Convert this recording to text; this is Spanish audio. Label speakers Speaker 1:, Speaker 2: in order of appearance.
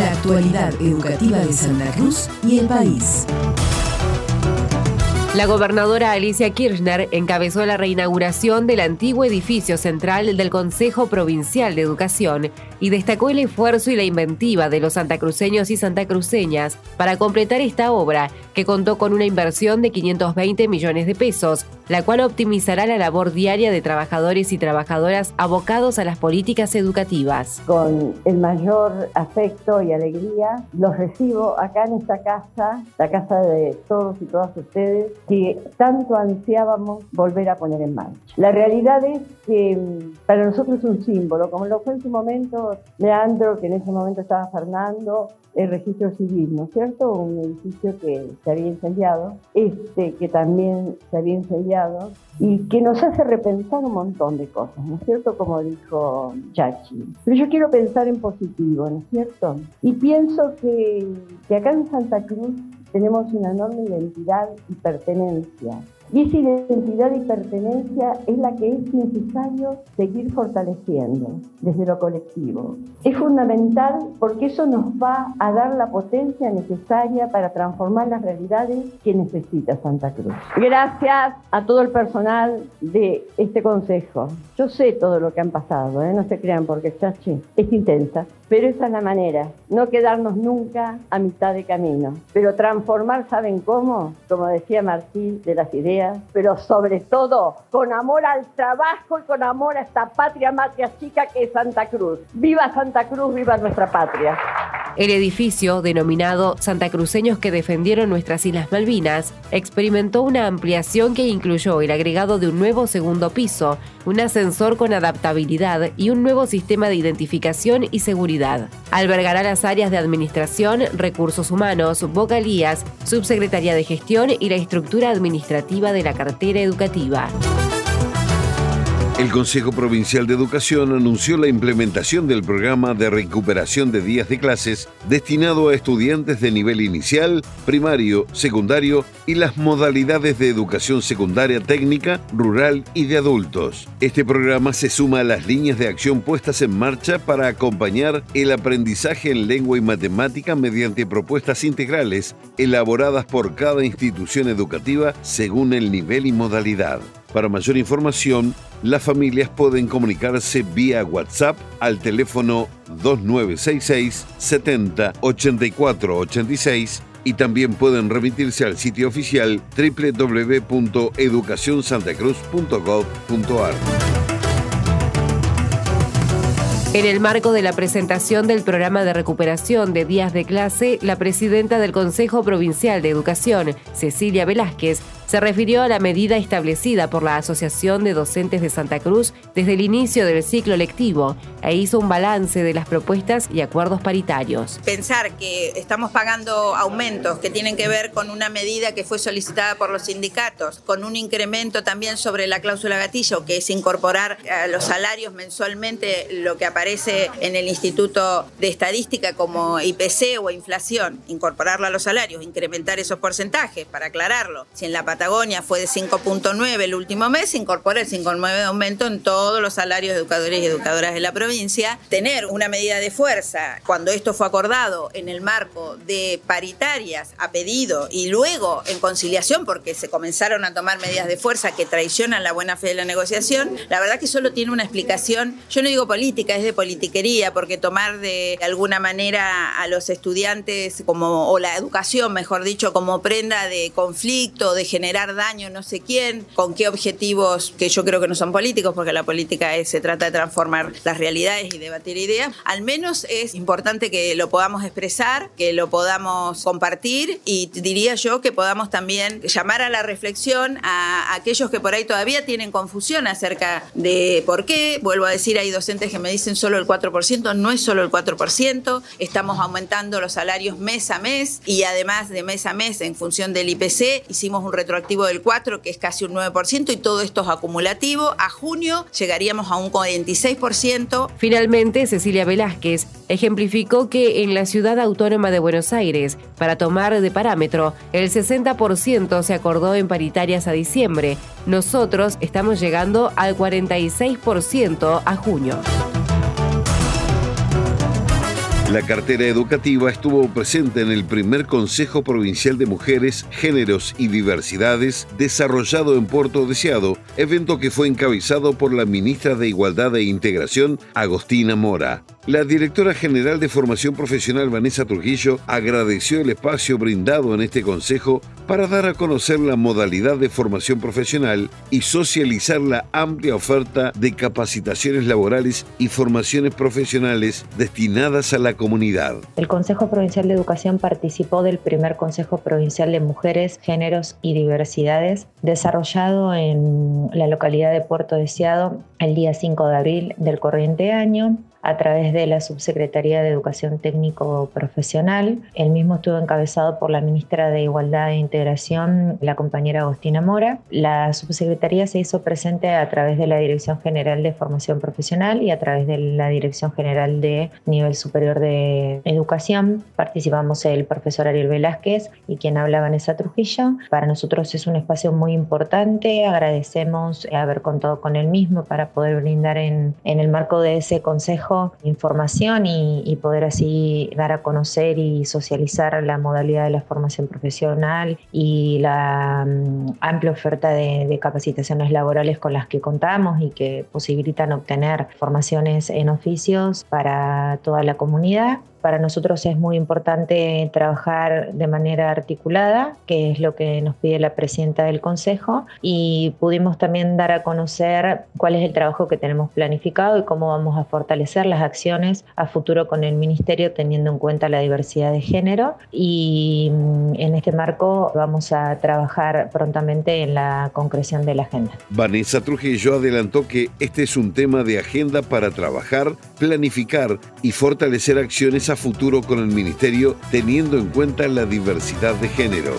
Speaker 1: la actualidad educativa de Santa Cruz y el país.
Speaker 2: La gobernadora Alicia Kirchner encabezó la reinauguración del antiguo edificio central del Consejo Provincial de Educación y destacó el esfuerzo y la inventiva de los santacruceños y santacruceñas para completar esta obra, que contó con una inversión de 520 millones de pesos, la cual optimizará la labor diaria de trabajadores y trabajadoras abocados a las políticas educativas.
Speaker 3: Con el mayor afecto y alegría los recibo acá en esta casa, la casa de todos y todas ustedes, que tanto ansiábamos volver a poner en marcha. La realidad es que mm, para nosotros es un símbolo, como lo fue en su momento Leandro, que en ese momento estaba Fernando, el registro civil, ¿no es cierto? Un edificio que se había incendiado, este que también se había incendiado y que nos hace repensar un montón de cosas, ¿no es cierto? Como dijo Chachi. Pero yo quiero pensar en positivo, ¿no es cierto? Y pienso que, que acá en Santa Cruz tenemos una enorme identidad y pertenencia y esa identidad y pertenencia es la que es necesario seguir fortaleciendo desde lo colectivo. Es fundamental porque eso nos va a dar la potencia necesaria para transformar las realidades que necesita Santa Cruz. Gracias a todo el personal de este consejo. Yo sé todo lo que han pasado, ¿eh? no se crean porque Chachi es intensa, pero esa es la manera, no quedarnos nunca a mitad de camino, pero transformar, ¿saben cómo? Como decía Martí de las ideas pero sobre todo con amor al trabajo y con amor a esta patria, matria chica que es Santa Cruz. ¡Viva Santa Cruz, viva nuestra patria!
Speaker 2: El edificio, denominado Santa Cruceños que defendieron nuestras Islas Malvinas, experimentó una ampliación que incluyó el agregado de un nuevo segundo piso, un ascensor con adaptabilidad y un nuevo sistema de identificación y seguridad. Albergará las áreas de administración, recursos humanos, vocalías, subsecretaría de gestión y la estructura administrativa de la cartera educativa.
Speaker 4: El Consejo Provincial de Educación anunció la implementación del programa de recuperación de días de clases destinado a estudiantes de nivel inicial, primario, secundario y las modalidades de educación secundaria técnica, rural y de adultos. Este programa se suma a las líneas de acción puestas en marcha para acompañar el aprendizaje en lengua y matemática mediante propuestas integrales elaboradas por cada institución educativa según el nivel y modalidad. Para mayor información, las familias pueden comunicarse vía WhatsApp al teléfono 2966 70 84 86 y también pueden remitirse al sitio oficial www.educacionsantacruz.gov.ar.
Speaker 2: En el marco de la presentación del programa de recuperación de días de clase, la presidenta del Consejo Provincial de Educación, Cecilia Velázquez, se refirió a la medida establecida por la Asociación de Docentes de Santa Cruz desde el inicio del ciclo lectivo e hizo un balance de las propuestas y acuerdos paritarios.
Speaker 5: Pensar que estamos pagando aumentos que tienen que ver con una medida que fue solicitada por los sindicatos, con un incremento también sobre la cláusula gatillo, que es incorporar a los salarios mensualmente lo que aparece en el Instituto de Estadística como IPC o inflación, incorporarlo a los salarios, incrementar esos porcentajes, para aclararlo. Si en la Fue de 5.9 el último mes, incorpora el 5.9 de aumento en todos los salarios de educadores y educadoras de la provincia. Tener una medida de fuerza, cuando esto fue acordado en el marco de paritarias a pedido y luego en conciliación, porque se comenzaron a tomar medidas de fuerza que traicionan la buena fe de la negociación, la verdad que solo tiene una explicación, yo no digo política, es de politiquería, porque tomar de alguna manera a los estudiantes como, o la educación, mejor dicho, como prenda de conflicto, de generación, daño no sé quién, con qué objetivos que yo creo que no son políticos, porque la política se trata de transformar las realidades y debatir ideas, al menos es importante que lo podamos expresar, que lo podamos compartir y diría yo que podamos también llamar a la reflexión a aquellos que por ahí todavía tienen confusión acerca de por qué. Vuelvo a decir, hay docentes que me dicen solo el 4%, no es solo el 4%, estamos aumentando los salarios mes a mes y además de mes a mes en función del IPC hicimos un del 4, que es casi un 9%, y todo esto es acumulativo. A junio llegaríamos a un 46%.
Speaker 2: Finalmente, Cecilia Velázquez ejemplificó que en la ciudad autónoma de Buenos Aires, para tomar de parámetro, el 60% se acordó en paritarias a diciembre. Nosotros estamos llegando al 46% a junio.
Speaker 4: La cartera educativa estuvo presente en el primer Consejo Provincial de Mujeres, Géneros y Diversidades desarrollado en Puerto Deseado, evento que fue encabezado por la ministra de Igualdad e Integración, Agostina Mora. La directora general de Formación Profesional, Vanessa Trujillo, agradeció el espacio brindado en este consejo para dar a conocer la modalidad de formación profesional y socializar la amplia oferta de capacitaciones laborales y formaciones profesionales destinadas a la comunidad.
Speaker 6: El Consejo Provincial de Educación participó del primer Consejo Provincial de Mujeres, Géneros y Diversidades desarrollado en la localidad de Puerto Deseado el día 5 de abril del corriente año a través de la Subsecretaría de Educación Técnico Profesional. El mismo estuvo encabezado por la ministra de Igualdad e Integración, la compañera Agostina Mora. La subsecretaría se hizo presente a través de la Dirección General de Formación Profesional y a través de la Dirección General de Nivel Superior de Educación. Participamos el profesor Ariel Velázquez y quien hablaba Vanessa Trujillo. Para nosotros es un espacio muy importante. Agradecemos haber contado con el mismo para poder brindar en el marco de ese consejo información y, poder así dar a conocer y socializar la modalidad de la formación profesional y la mm, amplia oferta de, de capacitaciones laborales con las que contamos y que posibilitan obtener formaciones en oficios para toda la comunidad. Para nosotros es muy importante trabajar de manera articulada, que es lo que nos pide la presidenta del Consejo, y pudimos también dar a conocer cuál es el trabajo que tenemos planificado y cómo vamos a fortalecer las acciones a futuro con el Ministerio teniendo en cuenta la diversidad de género. Y mm, en este marco vamos a trabajar prontamente en la concreción de la agenda.
Speaker 4: Vanessa Trujillo adelantó que este es un tema de agenda para trabajar, planificar y fortalecer acciones futuro con el Ministerio teniendo en cuenta la diversidad de género.